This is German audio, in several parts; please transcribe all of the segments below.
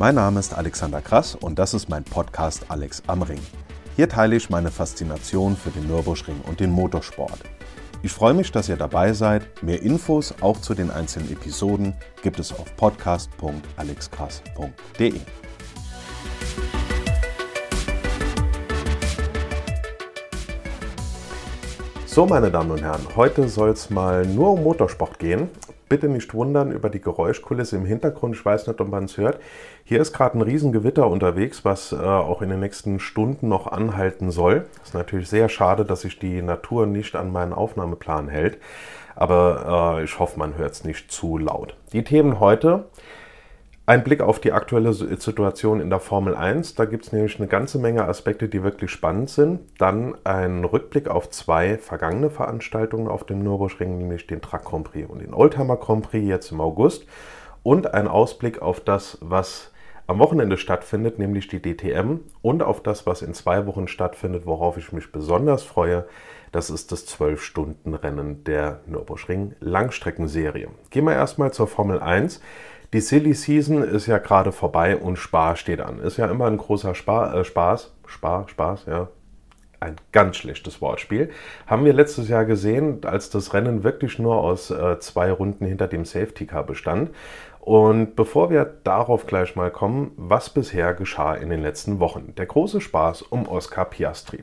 Mein Name ist Alexander Krass und das ist mein Podcast Alex am Ring. Hier teile ich meine Faszination für den Nürburgring und den Motorsport. Ich freue mich, dass ihr dabei seid. Mehr Infos auch zu den einzelnen Episoden gibt es auf podcast.alexkrass.de. So, meine Damen und Herren, heute soll es mal nur um Motorsport gehen bitte nicht wundern über die Geräuschkulisse im Hintergrund. Ich weiß nicht, ob man es hört. Hier ist gerade ein Riesengewitter unterwegs, was äh, auch in den nächsten Stunden noch anhalten soll. Ist natürlich sehr schade, dass sich die Natur nicht an meinen Aufnahmeplan hält. Aber äh, ich hoffe, man hört es nicht zu laut. Die Themen heute. Ein Blick auf die aktuelle Situation in der Formel 1. Da gibt es nämlich eine ganze Menge Aspekte, die wirklich spannend sind. Dann ein Rückblick auf zwei vergangene Veranstaltungen auf dem Nürburgring, nämlich den Truck Grand Prix und den Oldtimer Grand Prix jetzt im August. Und ein Ausblick auf das, was am Wochenende stattfindet, nämlich die DTM. Und auf das, was in zwei Wochen stattfindet, worauf ich mich besonders freue. Das ist das 12-Stunden-Rennen der Nürburgring Langstreckenserie. Gehen wir erstmal zur Formel 1. Die Silly Season ist ja gerade vorbei und Spar steht an. Ist ja immer ein großer Spar, äh, Spaß. Spar, Spaß, ja. Ein ganz schlechtes Wortspiel. Haben wir letztes Jahr gesehen, als das Rennen wirklich nur aus äh, zwei Runden hinter dem Safety Car bestand. Und bevor wir darauf gleich mal kommen, was bisher geschah in den letzten Wochen. Der große Spaß um Oscar Piastri.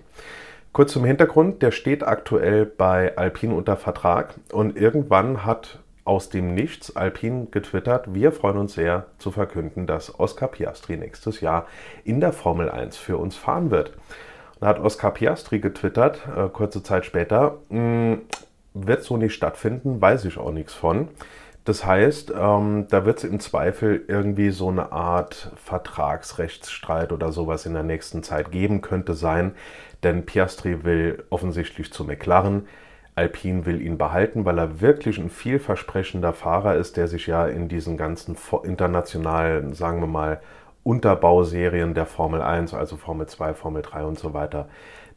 Kurz zum Hintergrund, der steht aktuell bei Alpine unter Vertrag und irgendwann hat aus dem Nichts Alpin getwittert, wir freuen uns sehr zu verkünden, dass Oscar Piastri nächstes Jahr in der Formel 1 für uns fahren wird. Da hat Oscar Piastri getwittert, äh, kurze Zeit später, hm, wird so nicht stattfinden, weiß ich auch nichts von. Das heißt, ähm, da wird es im Zweifel irgendwie so eine Art Vertragsrechtsstreit oder sowas in der nächsten Zeit geben, könnte sein, denn Piastri will offensichtlich zu McLaren. Alpine will ihn behalten, weil er wirklich ein vielversprechender Fahrer ist, der sich ja in diesen ganzen internationalen, sagen wir mal, Unterbauserien der Formel 1, also Formel 2, Formel 3 und so weiter,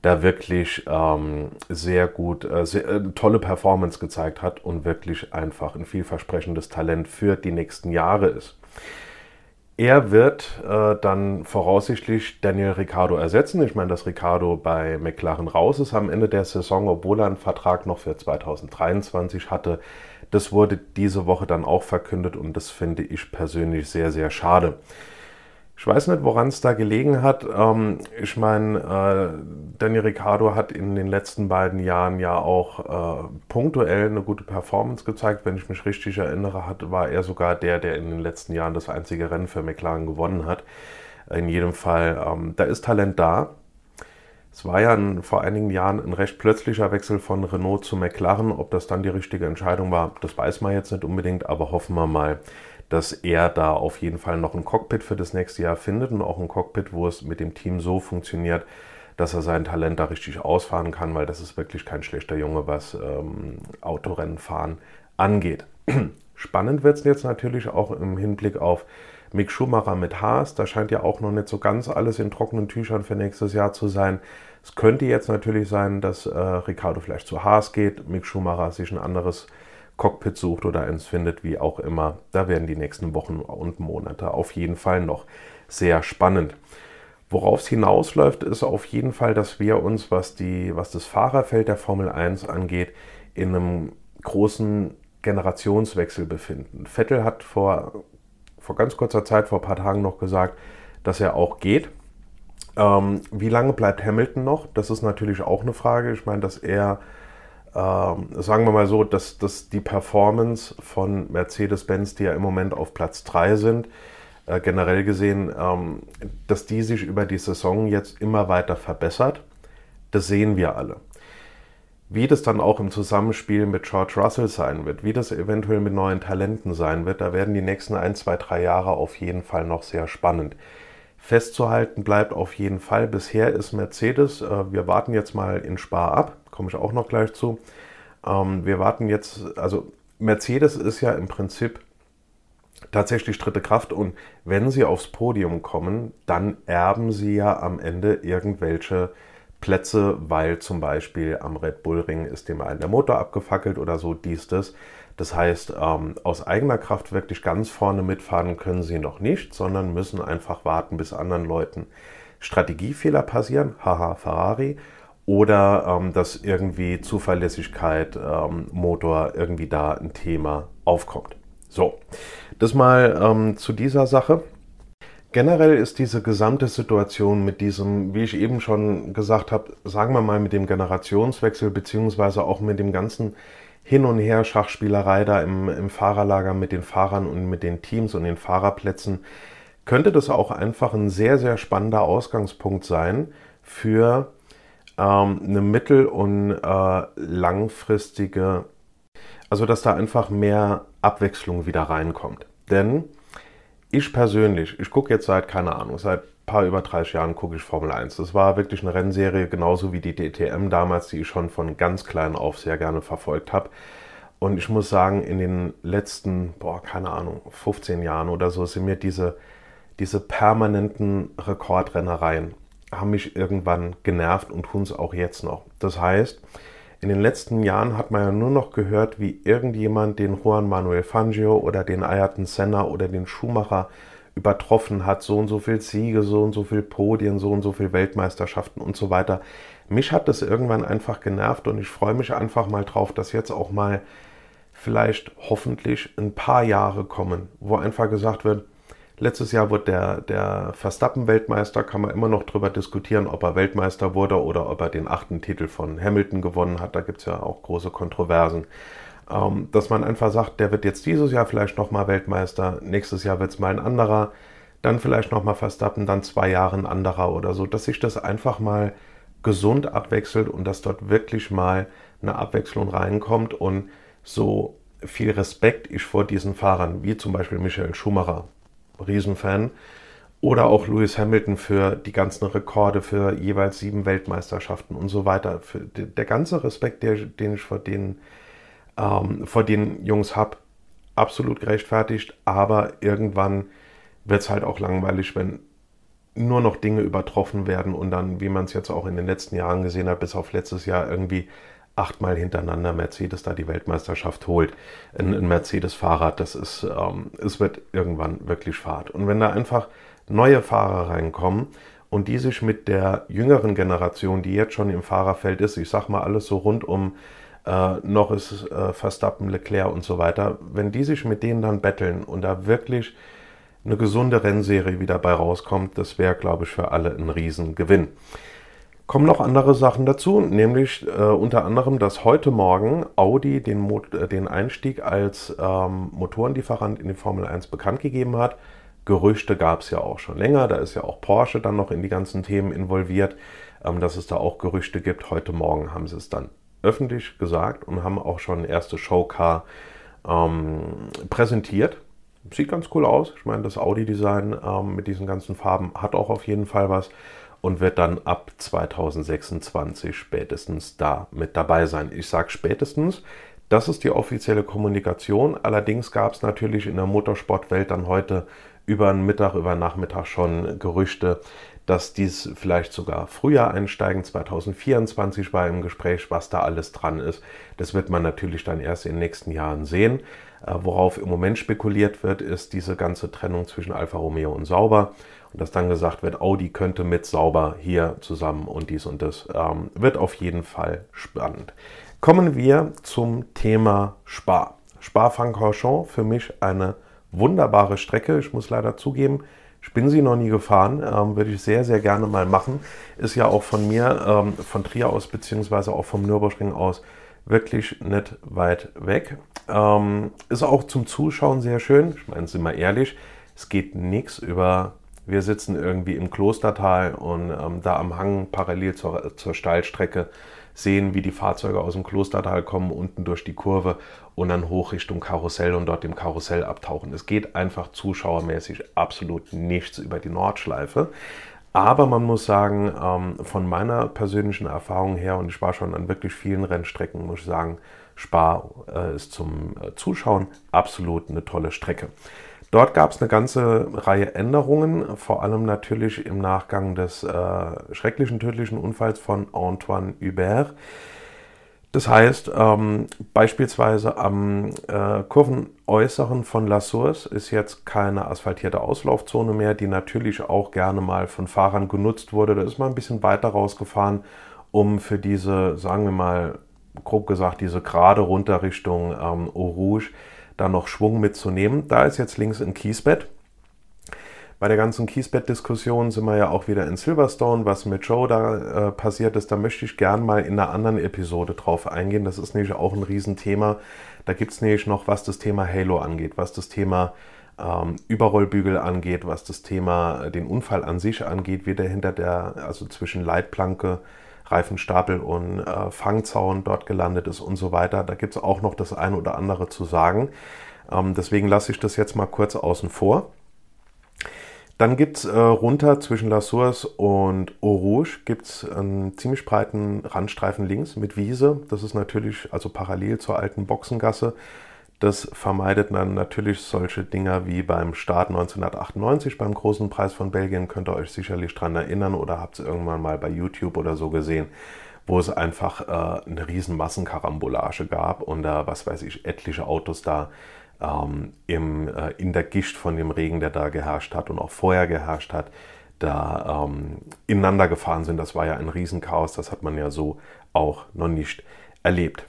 da wirklich ähm, sehr gut, äh, sehr, äh, tolle Performance gezeigt hat und wirklich einfach ein vielversprechendes Talent für die nächsten Jahre ist. Er wird äh, dann voraussichtlich Daniel Ricciardo ersetzen. Ich meine, dass Ricciardo bei McLaren raus ist am Ende der Saison, obwohl er einen Vertrag noch für 2023 hatte. Das wurde diese Woche dann auch verkündet und das finde ich persönlich sehr, sehr schade. Ich weiß nicht, woran es da gelegen hat. Ähm, ich meine, äh, Danny Ricciardo hat in den letzten beiden Jahren ja auch äh, punktuell eine gute Performance gezeigt. Wenn ich mich richtig erinnere, hat, war er sogar der, der in den letzten Jahren das einzige Rennen für McLaren gewonnen hat. In jedem Fall, ähm, da ist Talent da. Es war ja ein, vor einigen Jahren ein recht plötzlicher Wechsel von Renault zu McLaren. Ob das dann die richtige Entscheidung war, das weiß man jetzt nicht unbedingt, aber hoffen wir mal, dass er da auf jeden Fall noch ein Cockpit für das nächste Jahr findet und auch ein Cockpit, wo es mit dem Team so funktioniert, dass er sein Talent da richtig ausfahren kann, weil das ist wirklich kein schlechter Junge, was ähm, Autorennenfahren angeht. Spannend wird es jetzt natürlich auch im Hinblick auf Mick Schumacher mit Haas. Da scheint ja auch noch nicht so ganz alles in trockenen Tüchern für nächstes Jahr zu sein. Es könnte jetzt natürlich sein, dass äh, Ricardo vielleicht zu Haas geht, Mick Schumacher sich ein anderes Cockpit sucht oder eins findet, wie auch immer. Da werden die nächsten Wochen und Monate auf jeden Fall noch sehr spannend. Worauf es hinausläuft, ist auf jeden Fall, dass wir uns, was, die, was das Fahrerfeld der Formel 1 angeht, in einem großen Generationswechsel befinden. Vettel hat vor, vor ganz kurzer Zeit, vor ein paar Tagen noch gesagt, dass er auch geht. Ähm, wie lange bleibt Hamilton noch? Das ist natürlich auch eine Frage. Ich meine, dass er sagen wir mal so, dass, dass die Performance von Mercedes-Benz, die ja im Moment auf Platz 3 sind, äh, generell gesehen, ähm, dass die sich über die Saison jetzt immer weiter verbessert, das sehen wir alle. Wie das dann auch im Zusammenspiel mit George Russell sein wird, wie das eventuell mit neuen Talenten sein wird, da werden die nächsten ein, zwei, drei Jahre auf jeden Fall noch sehr spannend. Festzuhalten bleibt auf jeden Fall, bisher ist Mercedes, äh, wir warten jetzt mal in Spar ab, komme ich auch noch gleich zu. Ähm, wir warten jetzt, also Mercedes ist ja im Prinzip tatsächlich dritte Kraft und wenn sie aufs Podium kommen, dann erben sie ja am Ende irgendwelche Plätze, weil zum Beispiel am Red Bull Ring ist dem einen der Motor abgefackelt oder so, dies, das. Das heißt, ähm, aus eigener Kraft wirklich ganz vorne mitfahren können sie noch nicht, sondern müssen einfach warten, bis anderen Leuten Strategiefehler passieren, haha Ferrari, oder ähm, dass irgendwie Zuverlässigkeit, ähm, Motor, irgendwie da ein Thema aufkommt. So, das mal ähm, zu dieser Sache. Generell ist diese gesamte Situation mit diesem, wie ich eben schon gesagt habe, sagen wir mal mit dem Generationswechsel beziehungsweise auch mit dem ganzen Hin und Her Schachspielerei da im, im Fahrerlager mit den Fahrern und mit den Teams und den Fahrerplätzen, könnte das auch einfach ein sehr, sehr spannender Ausgangspunkt sein für ähm, eine mittel- und äh, langfristige, also dass da einfach mehr Abwechslung wieder reinkommt. Denn ich persönlich, ich gucke jetzt seit, keine Ahnung, seit paar über 30 Jahren gucke ich Formel 1. Das war wirklich eine Rennserie, genauso wie die DTM damals, die ich schon von ganz klein auf sehr gerne verfolgt habe. Und ich muss sagen, in den letzten, boah, keine Ahnung, 15 Jahren oder so sind mir diese, diese permanenten Rekordrennereien, haben mich irgendwann genervt und tun es auch jetzt noch. Das heißt, in den letzten Jahren hat man ja nur noch gehört, wie irgendjemand den Juan Manuel Fangio oder den Ayrton Senna oder den Schumacher übertroffen hat, so und so viel Siege, so und so viel Podien, so und so viel Weltmeisterschaften und so weiter. Mich hat das irgendwann einfach genervt und ich freue mich einfach mal drauf, dass jetzt auch mal vielleicht hoffentlich ein paar Jahre kommen, wo einfach gesagt wird, Letztes Jahr wurde der, der Verstappen-Weltmeister, kann man immer noch darüber diskutieren, ob er Weltmeister wurde oder ob er den achten Titel von Hamilton gewonnen hat. Da gibt es ja auch große Kontroversen. Ähm, dass man einfach sagt, der wird jetzt dieses Jahr vielleicht nochmal Weltmeister, nächstes Jahr wird es mal ein anderer, dann vielleicht nochmal Verstappen, dann zwei Jahre ein anderer oder so, dass sich das einfach mal gesund abwechselt und dass dort wirklich mal eine Abwechslung reinkommt und so viel Respekt ich vor diesen Fahrern, wie zum Beispiel Michael Schumacher, Riesenfan. Oder auch Lewis Hamilton für die ganzen Rekorde, für jeweils sieben Weltmeisterschaften und so weiter. Für der ganze Respekt, den ich vor den, ähm, vor den Jungs habe, absolut gerechtfertigt. Aber irgendwann wird es halt auch langweilig, wenn nur noch Dinge übertroffen werden und dann, wie man es jetzt auch in den letzten Jahren gesehen hat, bis auf letztes Jahr irgendwie achtmal hintereinander Mercedes da die Weltmeisterschaft holt. Ein, ein Mercedes-Fahrrad, das ist, ähm, es wird irgendwann wirklich Fahrt. Und wenn da einfach neue Fahrer reinkommen und die sich mit der jüngeren Generation, die jetzt schon im Fahrerfeld ist, ich sag mal alles so rund um äh, Norris, äh, Verstappen, Leclerc und so weiter, wenn die sich mit denen dann betteln und da wirklich eine gesunde Rennserie wieder bei rauskommt, das wäre, glaube ich, für alle ein Riesengewinn kommen noch andere Sachen dazu, nämlich äh, unter anderem, dass heute Morgen Audi den, Mo äh, den Einstieg als ähm, Motorenlieferant in die Formel 1 bekannt gegeben hat. Gerüchte gab es ja auch schon länger, da ist ja auch Porsche dann noch in die ganzen Themen involviert, ähm, dass es da auch Gerüchte gibt. Heute Morgen haben sie es dann öffentlich gesagt und haben auch schon erste Showcar ähm, präsentiert. Sieht ganz cool aus. Ich meine, das Audi-Design ähm, mit diesen ganzen Farben hat auch auf jeden Fall was und wird dann ab 2026 spätestens da mit dabei sein. Ich sage spätestens, das ist die offizielle Kommunikation. Allerdings gab es natürlich in der Motorsportwelt dann heute über den Mittag, über Nachmittag schon Gerüchte, dass dies vielleicht sogar früher einsteigen. 2024 war im Gespräch, was da alles dran ist. Das wird man natürlich dann erst in den nächsten Jahren sehen. Äh, worauf im Moment spekuliert wird, ist diese ganze Trennung zwischen Alfa Romeo und Sauber. Und dass dann gesagt wird, Audi könnte mit Sauber hier zusammen und dies und das. Ähm, wird auf jeden Fall spannend. Kommen wir zum Thema Spa. Spa-Francorchamps für mich eine wunderbare Strecke. Ich muss leider zugeben, ich bin sie noch nie gefahren, ähm, würde ich sehr, sehr gerne mal machen. Ist ja auch von mir, ähm, von Trier aus, beziehungsweise auch vom Nürburgring aus, wirklich nicht weit weg. Ähm, ist auch zum Zuschauen sehr schön. Ich meine, sind wir ehrlich, es geht nichts über wir sitzen irgendwie im Klostertal und ähm, da am Hang parallel zur, zur Steilstrecke sehen, wie die Fahrzeuge aus dem Klostertal kommen, unten durch die Kurve und dann hoch Richtung Karussell und dort im Karussell abtauchen. Es geht einfach zuschauermäßig absolut nichts über die Nordschleife. Aber man muss sagen, ähm, von meiner persönlichen Erfahrung her, und ich war schon an wirklich vielen Rennstrecken, muss ich sagen, Spa äh, ist zum äh, Zuschauen absolut eine tolle Strecke. Dort gab es eine ganze Reihe Änderungen, vor allem natürlich im Nachgang des äh, schrecklichen tödlichen Unfalls von Antoine Hubert. Das heißt, ähm, beispielsweise am äh, Kurvenäußeren von La Source ist jetzt keine asphaltierte Auslaufzone mehr, die natürlich auch gerne mal von Fahrern genutzt wurde. Da ist man ein bisschen weiter rausgefahren, um für diese, sagen wir mal, grob gesagt, diese gerade runter Richtung ähm, Eau Rouge da noch Schwung mitzunehmen. Da ist jetzt links ein Kiesbett. Bei der ganzen Kiesbett-Diskussion sind wir ja auch wieder in Silverstone, was mit Joe da äh, passiert ist. Da möchte ich gern mal in einer anderen Episode drauf eingehen. Das ist nämlich auch ein Riesenthema. Da gibt es nämlich noch, was das Thema Halo angeht, was das Thema ähm, Überrollbügel angeht, was das Thema äh, den Unfall an sich angeht, wie der hinter der, also zwischen Leitplanke, Reifenstapel und äh, Fangzaun dort gelandet ist und so weiter. Da gibt es auch noch das eine oder andere zu sagen. Ähm, deswegen lasse ich das jetzt mal kurz außen vor. Dann gibt es äh, runter zwischen La Source und Eau Rouge gibt's einen ziemlich breiten Randstreifen links mit Wiese. Das ist natürlich also parallel zur alten Boxengasse. Das vermeidet dann natürlich solche Dinger wie beim Start 1998 beim großen Preis von Belgien. Könnt ihr euch sicherlich dran erinnern oder habt es irgendwann mal bei YouTube oder so gesehen, wo es einfach äh, eine riesen Massenkarambolage gab und da, was weiß ich, etliche Autos da ähm, im, äh, in der Gischt von dem Regen, der da geherrscht hat und auch vorher geherrscht hat, da ähm, ineinander gefahren sind. Das war ja ein Riesenchaos, das hat man ja so auch noch nicht erlebt.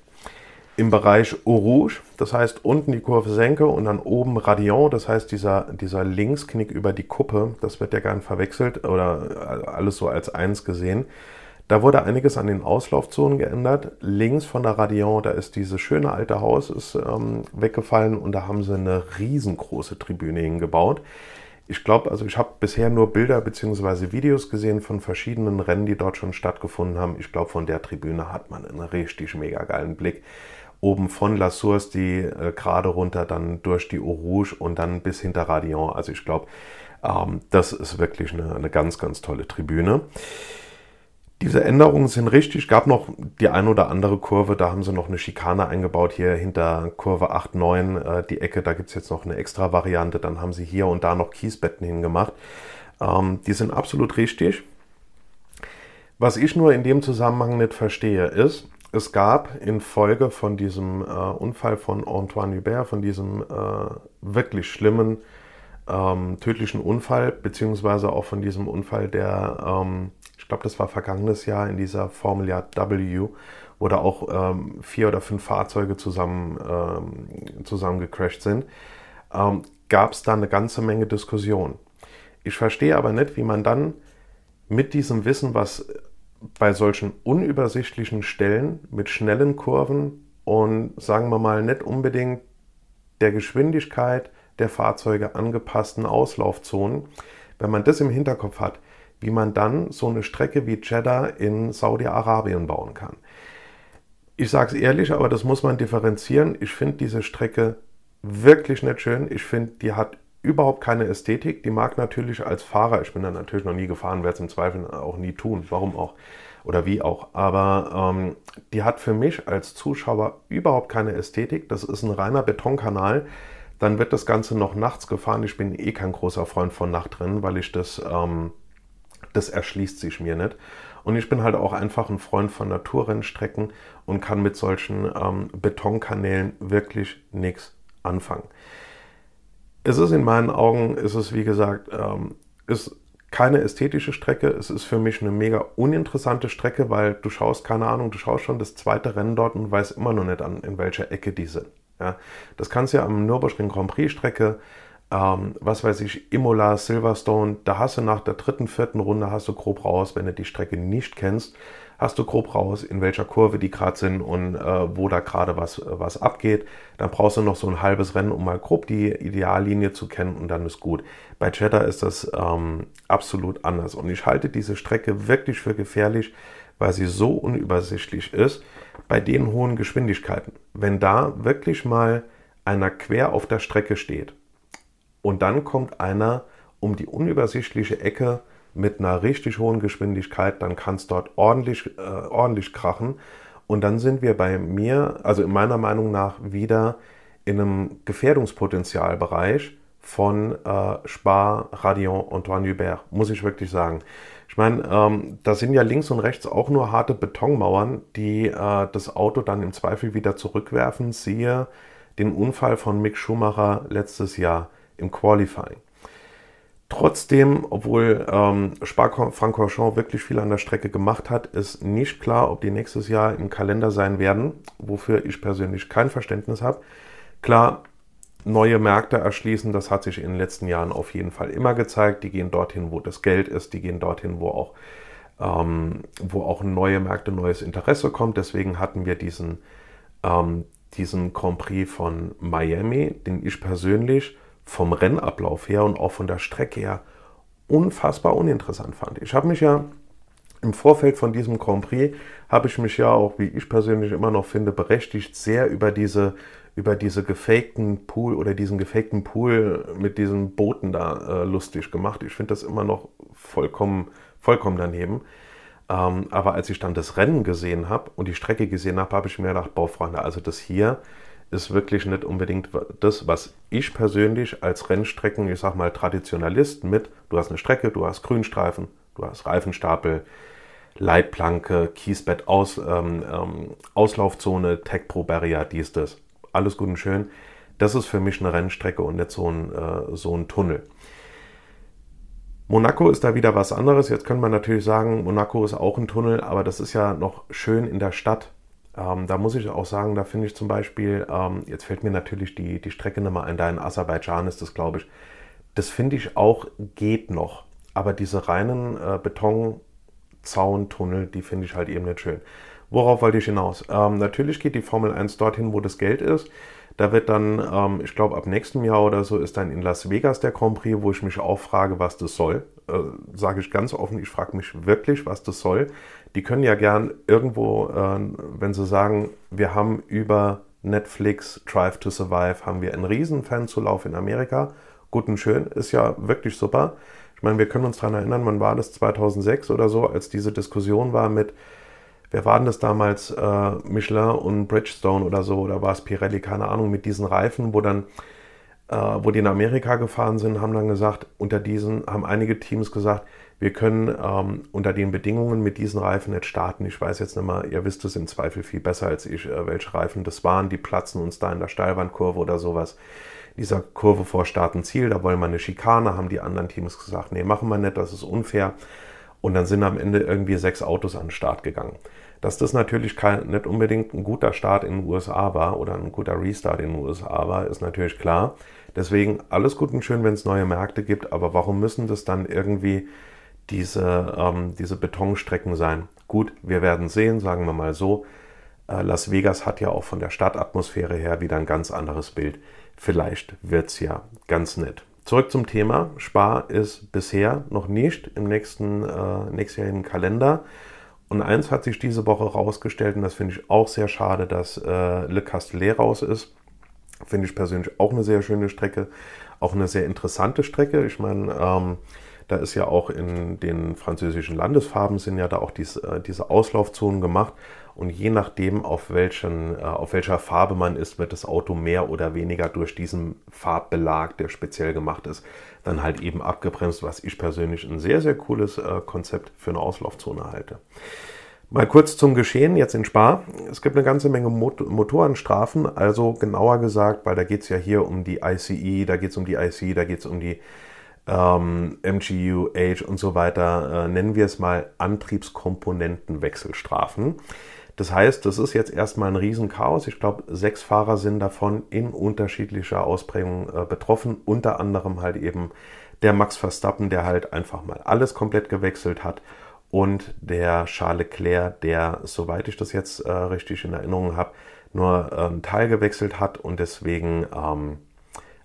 Im Bereich Eau Rouge, das heißt unten die Kurve Senke und dann oben Radion, das heißt dieser, dieser Linksknick über die Kuppe, das wird ja gern verwechselt oder alles so als eins gesehen. Da wurde einiges an den Auslaufzonen geändert. Links von der Radion, da ist dieses schöne alte Haus ist, ähm, weggefallen und da haben sie eine riesengroße Tribüne hingebaut. Ich glaube, also ich habe bisher nur Bilder bzw. Videos gesehen von verschiedenen Rennen, die dort schon stattgefunden haben. Ich glaube, von der Tribüne hat man einen richtig mega geilen Blick. Oben von La Source die äh, gerade runter, dann durch die Eau Rouge und dann bis hinter Radion. Also ich glaube, ähm, das ist wirklich eine, eine ganz, ganz tolle Tribüne. Diese Änderungen sind richtig. Gab noch die ein oder andere Kurve, da haben sie noch eine Schikane eingebaut, hier hinter Kurve 8, 9, äh, die Ecke, da gibt es jetzt noch eine extra Variante. Dann haben sie hier und da noch Kiesbetten hingemacht. Ähm, die sind absolut richtig. Was ich nur in dem Zusammenhang nicht verstehe, ist, es gab in Folge von diesem äh, Unfall von Antoine Hubert, von diesem äh, wirklich schlimmen, ähm, tödlichen Unfall, beziehungsweise auch von diesem Unfall, der ähm, glaube, das war vergangenes Jahr in dieser Formel Jahr W, wo da auch ähm, vier oder fünf Fahrzeuge zusammen, ähm, zusammen gecrashed sind, ähm, gab es da eine ganze Menge Diskussion. Ich verstehe aber nicht, wie man dann mit diesem Wissen, was bei solchen unübersichtlichen Stellen mit schnellen Kurven und sagen wir mal nicht unbedingt der Geschwindigkeit der Fahrzeuge angepassten Auslaufzonen, wenn man das im Hinterkopf hat, wie man dann so eine Strecke wie Jeddah in Saudi-Arabien bauen kann. Ich sage es ehrlich, aber das muss man differenzieren. Ich finde diese Strecke wirklich nicht schön. Ich finde, die hat überhaupt keine Ästhetik. Die mag natürlich als Fahrer, ich bin da natürlich noch nie gefahren, werde es im Zweifel auch nie tun, warum auch oder wie auch. Aber ähm, die hat für mich als Zuschauer überhaupt keine Ästhetik. Das ist ein reiner Betonkanal. Dann wird das Ganze noch nachts gefahren. Ich bin eh kein großer Freund von Nachtrennen, weil ich das ähm, das erschließt sich mir nicht. Und ich bin halt auch einfach ein Freund von Naturrennstrecken und kann mit solchen ähm, Betonkanälen wirklich nichts anfangen. Es ist in meinen Augen, ist es wie gesagt, ähm, ist keine ästhetische Strecke. Es ist für mich eine mega uninteressante Strecke, weil du schaust, keine Ahnung, du schaust schon das zweite Rennen dort und weißt immer noch nicht an, in welcher Ecke die sind. Ja, das kannst du ja am Nürburgring Grand Prix Strecke ähm, was weiß ich, Imola, Silverstone, da hast du nach der dritten, vierten Runde hast du grob raus, wenn du die Strecke nicht kennst, hast du grob raus, in welcher Kurve die gerade sind und äh, wo da gerade was, was abgeht. Dann brauchst du noch so ein halbes Rennen, um mal grob die Ideallinie zu kennen und dann ist gut. Bei Cheddar ist das ähm, absolut anders und ich halte diese Strecke wirklich für gefährlich, weil sie so unübersichtlich ist bei den hohen Geschwindigkeiten. Wenn da wirklich mal einer quer auf der Strecke steht und dann kommt einer um die unübersichtliche Ecke mit einer richtig hohen Geschwindigkeit, dann kann es dort ordentlich, äh, ordentlich krachen. Und dann sind wir bei mir, also in meiner Meinung nach, wieder in einem Gefährdungspotenzialbereich von äh, Spa, Radion, Antoine Hubert, muss ich wirklich sagen. Ich meine, ähm, da sind ja links und rechts auch nur harte Betonmauern, die äh, das Auto dann im Zweifel wieder zurückwerfen. Siehe den Unfall von Mick Schumacher letztes Jahr im Qualifying. Trotzdem, obwohl ähm, Spa-Francorchamps wirklich viel an der Strecke gemacht hat, ist nicht klar, ob die nächstes Jahr im Kalender sein werden, wofür ich persönlich kein Verständnis habe. Klar, neue Märkte erschließen, das hat sich in den letzten Jahren auf jeden Fall immer gezeigt. Die gehen dorthin, wo das Geld ist, die gehen dorthin, wo auch, ähm, wo auch neue Märkte, neues Interesse kommt. Deswegen hatten wir diesen, ähm, diesen Grand Prix von Miami, den ich persönlich vom Rennablauf her und auch von der Strecke her unfassbar uninteressant fand. Ich habe mich ja im Vorfeld von diesem Grand Prix, habe ich mich ja auch, wie ich persönlich immer noch finde, berechtigt sehr über diese über diese gefakten Pool oder diesen gefakten Pool mit diesen Booten da äh, lustig gemacht. Ich finde das immer noch vollkommen, vollkommen daneben. Ähm, aber als ich dann das Rennen gesehen habe und die Strecke gesehen habe, habe ich mir gedacht, boah, Freunde, also das hier ist wirklich nicht unbedingt das, was ich persönlich als Rennstrecken, ich sag mal Traditionalist mit, du hast eine Strecke, du hast Grünstreifen, du hast Reifenstapel, Leitplanke, Kiesbett, Aus, ähm, ähm, Auslaufzone, Tech Pro Barrier, dies, das. Alles gut und schön. Das ist für mich eine Rennstrecke und nicht so ein, äh, so ein Tunnel. Monaco ist da wieder was anderes. Jetzt könnte man natürlich sagen, Monaco ist auch ein Tunnel, aber das ist ja noch schön in der Stadt. Ähm, da muss ich auch sagen, da finde ich zum Beispiel, ähm, jetzt fällt mir natürlich die, die Strecke nochmal ein, da in Aserbaidschan ist das, glaube ich. Das finde ich auch geht noch. Aber diese reinen äh, Betonzauntunnel, die finde ich halt eben nicht schön. Worauf wollte ich hinaus? Ähm, natürlich geht die Formel 1 dorthin, wo das Geld ist. Da wird dann, ähm, ich glaube, ab nächstem Jahr oder so ist dann in Las Vegas der Grand Prix, wo ich mich auch frage, was das soll. Äh, Sage ich ganz offen, ich frage mich wirklich, was das soll. Die können ja gern irgendwo, äh, wenn sie sagen, wir haben über Netflix Drive to Survive, haben wir einen riesen Fanzulauf in Amerika. Gut und schön, ist ja wirklich super. Ich meine, wir können uns daran erinnern, wann war das 2006 oder so, als diese Diskussion war mit, wer war denn das damals, äh, Michelin und Bridgestone oder so, oder war es Pirelli, keine Ahnung, mit diesen Reifen, wo dann, wo die in Amerika gefahren sind, haben dann gesagt, unter diesen, haben einige Teams gesagt, wir können ähm, unter den Bedingungen mit diesen Reifen nicht starten. Ich weiß jetzt nicht mal, ihr wisst es im Zweifel viel besser als ich, äh, welche Reifen das waren. Die platzen uns da in der Steilwandkurve oder sowas. Dieser Kurve vor Start und Ziel, da wollen wir eine Schikane, haben die anderen Teams gesagt, nee, machen wir nicht, das ist unfair. Und dann sind am Ende irgendwie sechs Autos an den Start gegangen. Dass das natürlich kein, nicht unbedingt ein guter Start in den USA war oder ein guter Restart in den USA war, ist natürlich klar. Deswegen alles gut und schön, wenn es neue Märkte gibt, aber warum müssen das dann irgendwie diese, ähm, diese Betonstrecken sein? Gut, wir werden sehen, sagen wir mal so. Äh, Las Vegas hat ja auch von der Stadtatmosphäre her wieder ein ganz anderes Bild. Vielleicht wird es ja ganz nett. Zurück zum Thema. Spa ist bisher noch nicht im nächsten äh, nächstjährigen Kalender. Und eins hat sich diese Woche rausgestellt, und das finde ich auch sehr schade, dass äh, Le Castellet raus ist. Finde ich persönlich auch eine sehr schöne Strecke, auch eine sehr interessante Strecke. Ich meine, ähm, da ist ja auch in den französischen Landesfarben sind ja da auch dies, äh, diese Auslaufzonen gemacht. Und je nachdem, auf, welchen, äh, auf welcher Farbe man ist, wird das Auto mehr oder weniger durch diesen Farbbelag, der speziell gemacht ist, dann halt eben abgebremst, was ich persönlich ein sehr, sehr cooles äh, Konzept für eine Auslaufzone halte. Mal kurz zum Geschehen jetzt in Spa. Es gibt eine ganze Menge Mot Motorenstrafen, also genauer gesagt, weil da geht es ja hier um die ICE, da geht es um die IC, da geht es um die ähm, MGU, Age und so weiter, äh, nennen wir es mal Antriebskomponentenwechselstrafen. Das heißt, das ist jetzt erstmal ein Riesenchaos. Ich glaube, sechs Fahrer sind davon in unterschiedlicher Ausprägung äh, betroffen. Unter anderem halt eben der Max Verstappen, der halt einfach mal alles komplett gewechselt hat. Und der Charles Leclerc, der, soweit ich das jetzt äh, richtig in Erinnerung habe, nur äh, einen Teil gewechselt hat und deswegen ähm,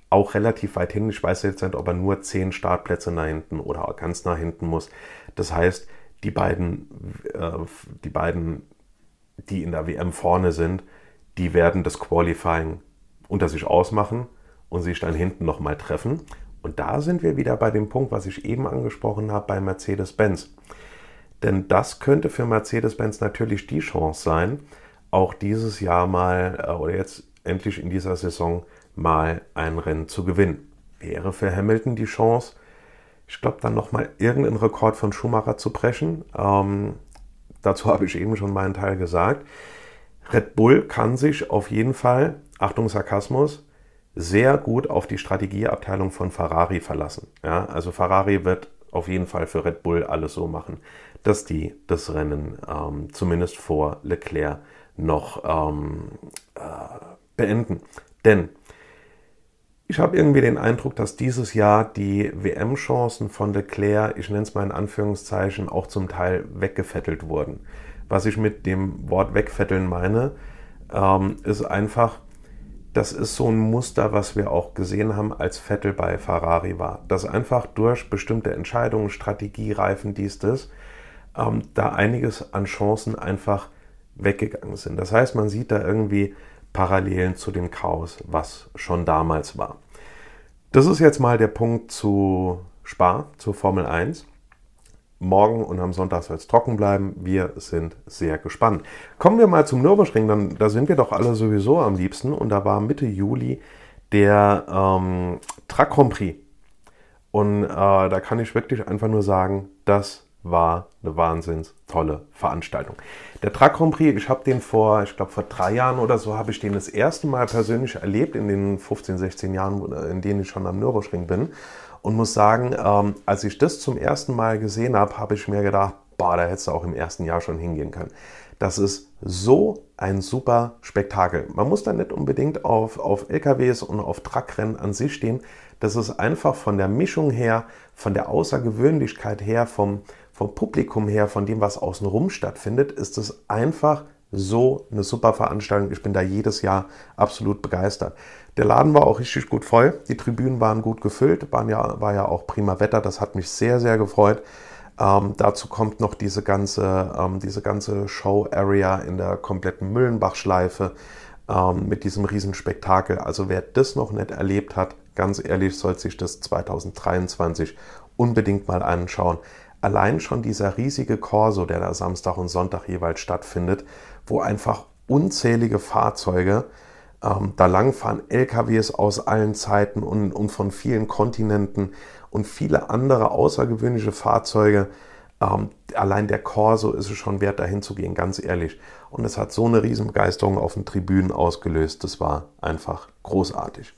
auch relativ weit hin. Ich weiß jetzt nicht, ob er nur zehn Startplätze nach hinten oder ganz nach hinten muss. Das heißt, die beiden, äh, die beiden die in der WM vorne sind, die werden das Qualifying unter sich ausmachen und sich dann hinten nochmal treffen. Und da sind wir wieder bei dem Punkt, was ich eben angesprochen habe bei Mercedes-Benz. Denn das könnte für Mercedes-Benz natürlich die Chance sein, auch dieses Jahr mal äh, oder jetzt endlich in dieser Saison mal ein Rennen zu gewinnen. wäre für Hamilton die Chance, ich glaube, dann nochmal irgendeinen Rekord von Schumacher zu brechen. Ähm, dazu habe ich eben schon meinen Teil gesagt. Red Bull kann sich auf jeden Fall, Achtung Sarkasmus, sehr gut auf die Strategieabteilung von Ferrari verlassen. Ja, also Ferrari wird auf jeden Fall für Red Bull alles so machen, dass die das Rennen ähm, zumindest vor Leclerc noch ähm, äh, beenden. Denn ich habe irgendwie den Eindruck, dass dieses Jahr die WM-Chancen von Leclerc, ich nenne es mal in Anführungszeichen, auch zum Teil weggefettelt wurden. Was ich mit dem Wort wegfetteln meine, ähm, ist einfach, das ist so ein Muster, was wir auch gesehen haben, als Vettel bei Ferrari war. Dass einfach durch bestimmte Entscheidungen, Strategie, Reifen, dies, das, ähm, da einiges an Chancen einfach weggegangen sind. Das heißt, man sieht da irgendwie Parallelen zu dem Chaos, was schon damals war. Das ist jetzt mal der Punkt zu Spa, zur Formel 1. Morgen und am Sonntag soll es trocken bleiben. Wir sind sehr gespannt. Kommen wir mal zum Nürburgring, dann, da sind wir doch alle sowieso am liebsten. Und da war Mitte Juli der ähm, Truck Grand Prix. Und äh, da kann ich wirklich einfach nur sagen, das war eine wahnsinns tolle Veranstaltung. Der Truck Grand Prix, ich habe den vor, ich glaube vor drei Jahren oder so, habe ich den das erste Mal persönlich erlebt in den 15, 16 Jahren, in denen ich schon am Nürburgring bin. Und muss sagen, ähm, als ich das zum ersten Mal gesehen habe, habe ich mir gedacht, boah, da hättest du auch im ersten Jahr schon hingehen können. Das ist so ein super Spektakel. Man muss da nicht unbedingt auf, auf LKWs und auf Truckrennen an sich stehen. Das ist einfach von der Mischung her, von der Außergewöhnlichkeit her, vom, vom Publikum her, von dem, was außenrum stattfindet, ist es einfach so eine super Veranstaltung. Ich bin da jedes Jahr absolut begeistert. Der Laden war auch richtig gut voll. Die Tribünen waren gut gefüllt. Waren ja, war ja auch prima Wetter. Das hat mich sehr, sehr gefreut. Ähm, dazu kommt noch diese ganze, ähm, diese ganze Show-Area in der kompletten Müllenbach-Schleife ähm, mit diesem Riesenspektakel. Also wer das noch nicht erlebt hat, ganz ehrlich, soll sich das 2023 unbedingt mal anschauen allein schon dieser riesige Korso, der da Samstag und Sonntag jeweils stattfindet, wo einfach unzählige Fahrzeuge ähm, da langfahren, LKWs aus allen Zeiten und, und von vielen Kontinenten und viele andere außergewöhnliche Fahrzeuge. Ähm, allein der Corso ist es schon wert, dahin zu gehen, ganz ehrlich. Und es hat so eine Riesenbegeisterung auf den Tribünen ausgelöst. Das war einfach großartig.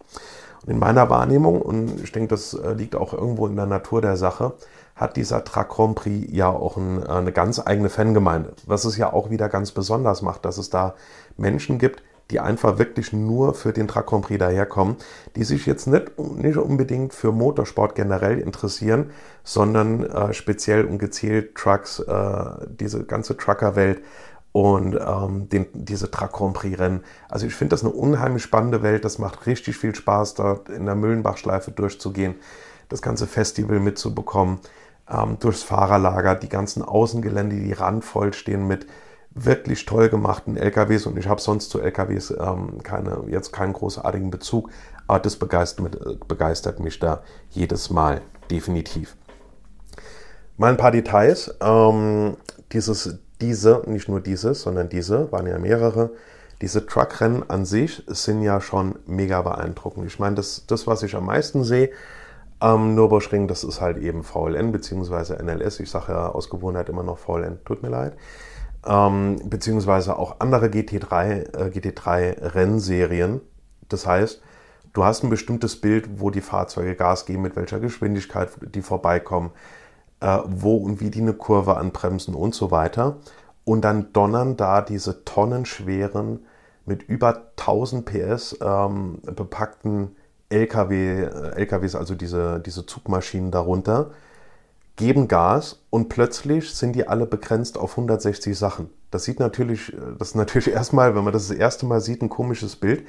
Und in meiner Wahrnehmung, und ich denke, das äh, liegt auch irgendwo in der Natur der Sache, hat dieser Truck Grand Prix ja auch ein, äh, eine ganz eigene Fangemeinde. Was es ja auch wieder ganz besonders macht, dass es da Menschen gibt, die einfach wirklich nur für den Truck Grand Prix daherkommen, die sich jetzt nicht, nicht unbedingt für Motorsport generell interessieren, sondern äh, speziell und gezielt Trucks, äh, diese ganze Truckerwelt und ähm, den, diese Truck Grand Prix Rennen. Also ich finde das eine unheimlich spannende Welt. Das macht richtig viel Spaß, dort in der Müllenbachschleife durchzugehen, das ganze Festival mitzubekommen ähm, durchs Fahrerlager, die ganzen Außengelände, die randvoll stehen mit wirklich toll gemachten LKWs und ich habe sonst zu LKWs ähm, keine, jetzt keinen großartigen Bezug, aber das begeistert, begeistert mich da jedes Mal definitiv. Mal ein paar Details. Ähm, dieses, diese, nicht nur dieses, sondern diese, waren ja mehrere. Diese Truckrennen an sich sind ja schon mega beeindruckend. Ich meine, das, das was ich am meisten sehe, am Nürburgring, das ist halt eben VLN bzw. NLS. Ich sage ja aus Gewohnheit immer noch VLN, tut mir leid. Ähm, beziehungsweise auch andere GT3, äh, GT3-Rennserien. Das heißt, du hast ein bestimmtes Bild, wo die Fahrzeuge Gas geben, mit welcher Geschwindigkeit die vorbeikommen, äh, wo und wie die eine Kurve anbremsen und so weiter. Und dann donnern da diese tonnenschweren, mit über 1000 PS ähm, bepackten LKW, äh, LKWs, also diese, diese Zugmaschinen darunter, geben Gas und plötzlich sind die alle begrenzt auf 160 Sachen. Das sieht natürlich, äh, das ist natürlich erstmal, wenn man das das erste Mal sieht, ein komisches Bild.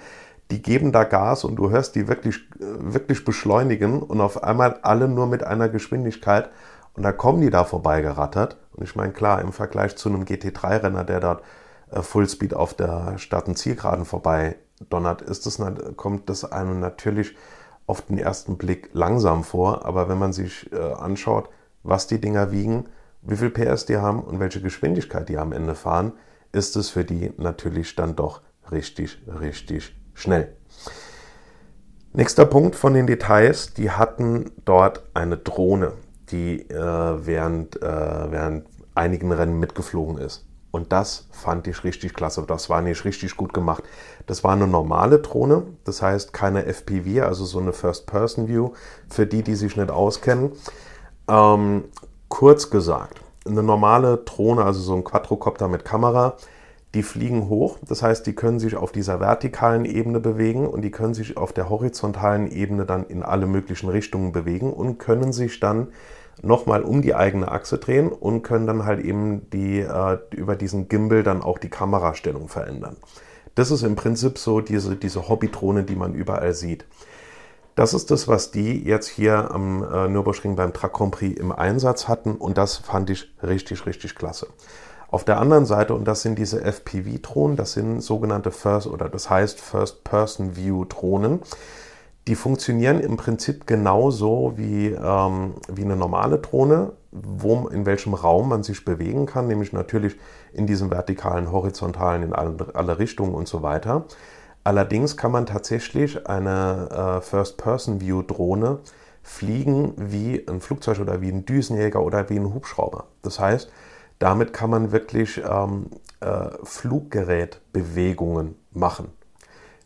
Die geben da Gas und du hörst die wirklich, äh, wirklich beschleunigen und auf einmal alle nur mit einer Geschwindigkeit und da kommen die da vorbeigerattert. Und ich meine, klar, im Vergleich zu einem GT3-Renner, der dort Fullspeed auf der und Zielgeraden vorbei donnert, ist das, kommt das einem natürlich auf den ersten Blick langsam vor, aber wenn man sich äh, anschaut, was die Dinger wiegen, wie viel PS die haben und welche Geschwindigkeit die am Ende fahren, ist es für die natürlich dann doch richtig, richtig schnell. Nächster Punkt von den Details, die hatten dort eine Drohne, die äh, während, äh, während einigen Rennen mitgeflogen ist. Und das fand ich richtig klasse. Das war nicht richtig gut gemacht. Das war eine normale Drohne, das heißt keine FPV, also so eine First-Person-View für die, die sich nicht auskennen. Ähm, kurz gesagt, eine normale Drohne, also so ein Quadrocopter mit Kamera, die fliegen hoch, das heißt, die können sich auf dieser vertikalen Ebene bewegen und die können sich auf der horizontalen Ebene dann in alle möglichen Richtungen bewegen und können sich dann nochmal um die eigene Achse drehen und können dann halt eben die, äh, über diesen Gimbal dann auch die Kamerastellung verändern. Das ist im Prinzip so diese, diese Hobbydrohne, die man überall sieht. Das ist das, was die jetzt hier am äh, Nürburgring beim Truck Grand Prix im Einsatz hatten und das fand ich richtig, richtig klasse. Auf der anderen Seite, und das sind diese FPV-Drohnen, das sind sogenannte First oder das heißt First-Person-View-Drohnen. Die funktionieren im Prinzip genauso wie, ähm, wie eine normale Drohne, wo, in welchem Raum man sich bewegen kann, nämlich natürlich in diesem vertikalen, horizontalen, in alle, alle Richtungen und so weiter. Allerdings kann man tatsächlich eine äh, First-Person-View-Drohne fliegen wie ein Flugzeug oder wie ein Düsenjäger oder wie ein Hubschrauber. Das heißt, damit kann man wirklich ähm, äh, Fluggerätbewegungen machen.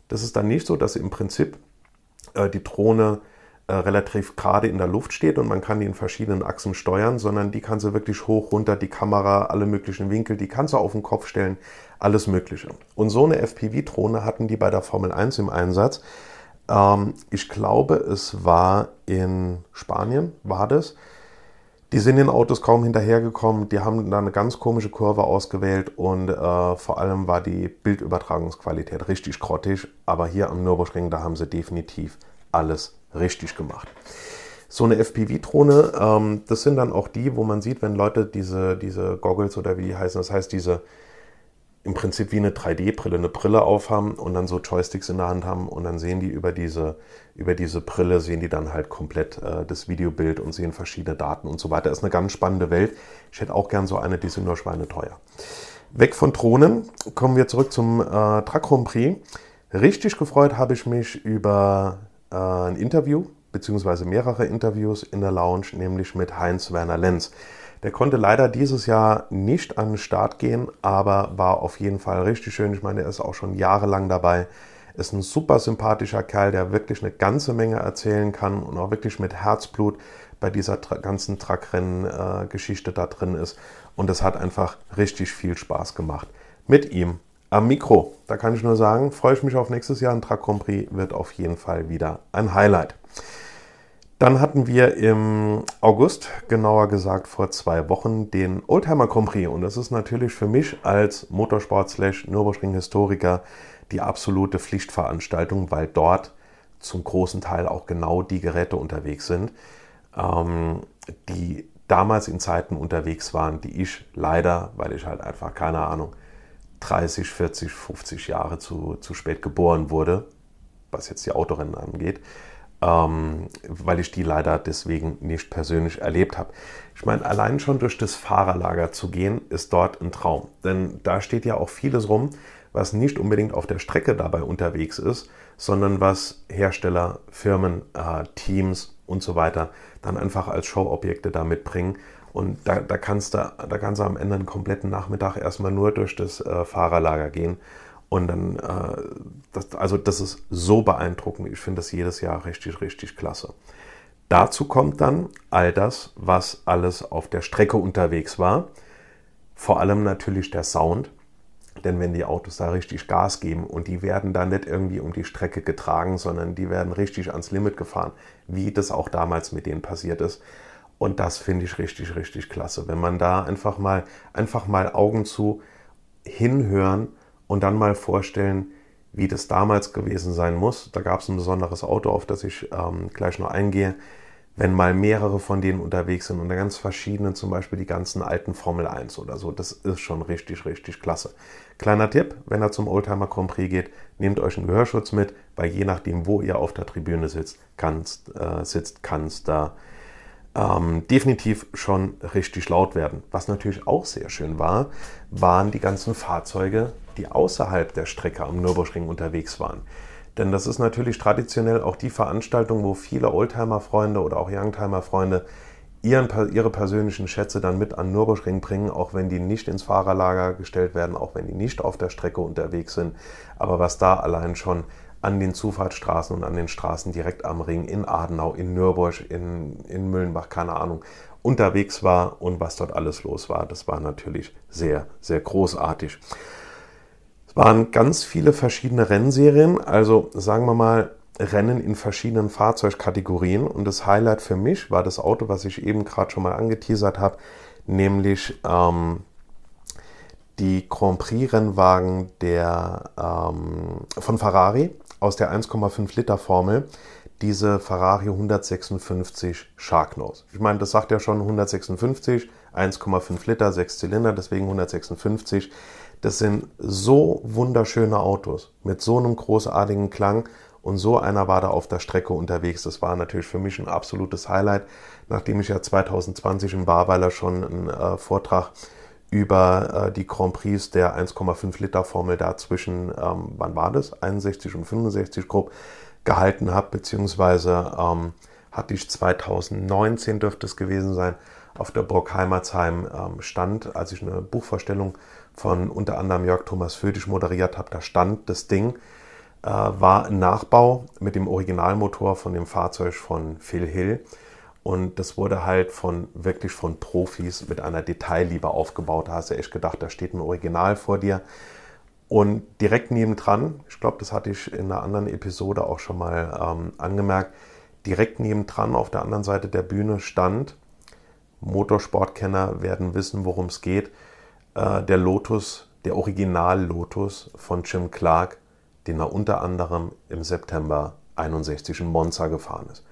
Das ist dann nicht so, dass im Prinzip äh, die Drohne äh, relativ gerade in der Luft steht und man kann die in verschiedenen Achsen steuern, sondern die kann sie wirklich hoch, runter, die Kamera, alle möglichen Winkel, die kann sie auf den Kopf stellen, alles Mögliche. Und so eine FPV-Drohne hatten die bei der Formel 1 im Einsatz. Ähm, ich glaube, es war in Spanien, war das. Die sind den Autos kaum hinterhergekommen. Die haben da eine ganz komische Kurve ausgewählt und äh, vor allem war die Bildübertragungsqualität richtig grottig. Aber hier am Nürburgring, da haben sie definitiv alles richtig gemacht. So eine FPV-Drohne, ähm, das sind dann auch die, wo man sieht, wenn Leute diese, diese Goggles oder wie die heißen, das heißt diese im Prinzip wie eine 3D-Brille, eine Brille aufhaben und dann so Joysticks in der Hand haben und dann sehen die über diese, über diese Brille, sehen die dann halt komplett äh, das Videobild und sehen verschiedene Daten und so weiter. Ist eine ganz spannende Welt. Ich hätte auch gern so eine, die sind nur schweineteuer. Weg von Drohnen, kommen wir zurück zum äh, Truck Prix. Richtig gefreut habe ich mich über äh, ein Interview, beziehungsweise mehrere Interviews in der Lounge, nämlich mit Heinz Werner Lenz. Der konnte leider dieses Jahr nicht an den Start gehen, aber war auf jeden Fall richtig schön. Ich meine, er ist auch schon jahrelang dabei. Ist ein super sympathischer Kerl, der wirklich eine ganze Menge erzählen kann und auch wirklich mit Herzblut bei dieser ganzen Truckrennen-Geschichte da drin ist. Und es hat einfach richtig viel Spaß gemacht. Mit ihm am Mikro. Da kann ich nur sagen, freue ich mich auf nächstes Jahr. Ein Truck Grand Prix wird auf jeden Fall wieder ein Highlight. Dann hatten wir im August, genauer gesagt vor zwei Wochen, den Oldtimer Grand Prix. Und das ist natürlich für mich als Motorsport-Nürburgring-Historiker die absolute Pflichtveranstaltung, weil dort zum großen Teil auch genau die Geräte unterwegs sind, ähm, die damals in Zeiten unterwegs waren, die ich leider, weil ich halt einfach keine Ahnung, 30, 40, 50 Jahre zu, zu spät geboren wurde, was jetzt die Autorennen angeht, ähm, weil ich die leider deswegen nicht persönlich erlebt habe. Ich meine, allein schon durch das Fahrerlager zu gehen, ist dort ein Traum. Denn da steht ja auch vieles rum, was nicht unbedingt auf der Strecke dabei unterwegs ist, sondern was Hersteller, Firmen, äh, Teams und so weiter dann einfach als Showobjekte da mitbringen. Und da, da, kannst du, da kannst du am Ende einen kompletten Nachmittag erstmal nur durch das äh, Fahrerlager gehen und dann, äh, das, also das ist so beeindruckend. Ich finde das jedes Jahr richtig, richtig klasse. Dazu kommt dann all das, was alles auf der Strecke unterwegs war. Vor allem natürlich der Sound. Denn wenn die Autos da richtig Gas geben und die werden da nicht irgendwie um die Strecke getragen, sondern die werden richtig ans Limit gefahren, wie das auch damals mit denen passiert ist. Und das finde ich richtig, richtig klasse. Wenn man da einfach mal, einfach mal Augen zu hinhören und dann mal vorstellen, wie das damals gewesen sein muss. Da gab es ein besonderes Auto, auf das ich ähm, gleich noch eingehe. Wenn mal mehrere von denen unterwegs sind und ganz verschiedene, zum Beispiel die ganzen alten Formel 1 oder so, das ist schon richtig, richtig klasse. Kleiner Tipp, wenn er zum Oldtimer Grand Prix geht, nehmt euch einen Gehörschutz mit, weil je nachdem, wo ihr auf der Tribüne sitzt, kannst, äh, sitzt, kann es da ähm, definitiv schon richtig laut werden. Was natürlich auch sehr schön war, waren die ganzen Fahrzeuge, die außerhalb der Strecke am Nürburgring unterwegs waren. Denn das ist natürlich traditionell auch die Veranstaltung, wo viele Oldtimer-Freunde oder auch Youngtimer-Freunde ihren, ihre persönlichen Schätze dann mit an Nürburgring bringen, auch wenn die nicht ins Fahrerlager gestellt werden, auch wenn die nicht auf der Strecke unterwegs sind. Aber was da allein schon an den Zufahrtsstraßen und an den Straßen direkt am Ring in Adenau, in Nürburg, in, in Müllenbach, keine Ahnung, unterwegs war und was dort alles los war, das war natürlich sehr, sehr großartig. Waren ganz viele verschiedene Rennserien, also sagen wir mal Rennen in verschiedenen Fahrzeugkategorien. Und das Highlight für mich war das Auto, was ich eben gerade schon mal angeteasert habe, nämlich ähm, die Grand Prix-Rennwagen der, ähm, von Ferrari aus der 1,5 Liter Formel, diese Ferrari 156 Sharknose. Ich meine, das sagt ja schon 156, 1,5 Liter, 6 Zylinder, deswegen 156. Das sind so wunderschöne Autos mit so einem großartigen Klang und so einer war da auf der Strecke unterwegs. Das war natürlich für mich ein absolutes Highlight, nachdem ich ja 2020 in Barweiler schon einen äh, Vortrag über äh, die Grand Prix der 1,5 Liter Formel da zwischen, ähm, wann war das? 61 und 65 grob gehalten habe, beziehungsweise ähm, hatte ich 2019 dürfte es gewesen sein, auf der Burg Heimatsheim ähm, stand, als ich eine Buchvorstellung von unter anderem Jörg Thomas Födisch moderiert habe, da stand das Ding, äh, war ein Nachbau mit dem Originalmotor von dem Fahrzeug von Phil Hill. Und das wurde halt von wirklich von Profis mit einer Detailliebe aufgebaut. Da hast du echt gedacht, da steht ein Original vor dir. Und direkt nebendran, ich glaube, das hatte ich in einer anderen Episode auch schon mal ähm, angemerkt, direkt nebendran auf der anderen Seite der Bühne stand, Motorsportkenner werden wissen, worum es geht, äh, der Lotus, der Original Lotus von Jim Clark, den er unter anderem im September 61 in Monza gefahren ist.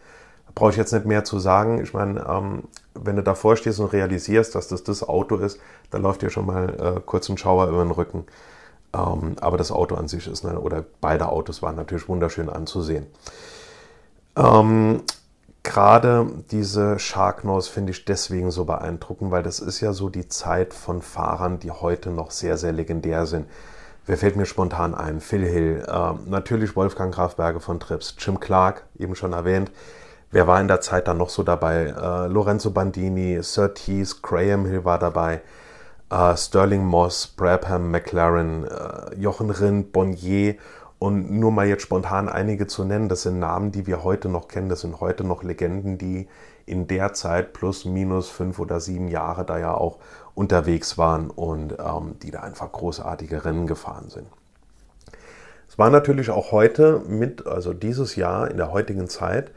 Da brauche ich jetzt nicht mehr zu sagen. Ich meine, ähm, wenn du davor stehst und realisierst, dass das das Auto ist, da läuft dir schon mal äh, kurz ein Schauer über den Rücken. Ähm, aber das Auto an sich ist, ne, oder beide Autos waren natürlich wunderschön anzusehen. Ähm, Gerade diese Sharknose finde ich deswegen so beeindruckend, weil das ist ja so die Zeit von Fahrern, die heute noch sehr, sehr legendär sind. Wer fällt mir spontan ein? Phil Hill, äh, natürlich Wolfgang Grafberge von Trips, Jim Clark, eben schon erwähnt. Wer war in der Zeit dann noch so dabei? Äh, Lorenzo Bandini, Surtees, Graham Hill war dabei, äh, Sterling Moss, Brabham, McLaren, äh, Jochen Rindt, Bonnier und nur mal jetzt spontan einige zu nennen, das sind Namen, die wir heute noch kennen, das sind heute noch Legenden, die in der Zeit plus minus fünf oder sieben Jahre da ja auch unterwegs waren und ähm, die da einfach großartige Rennen gefahren sind. Es war natürlich auch heute mit, also dieses Jahr in der heutigen Zeit,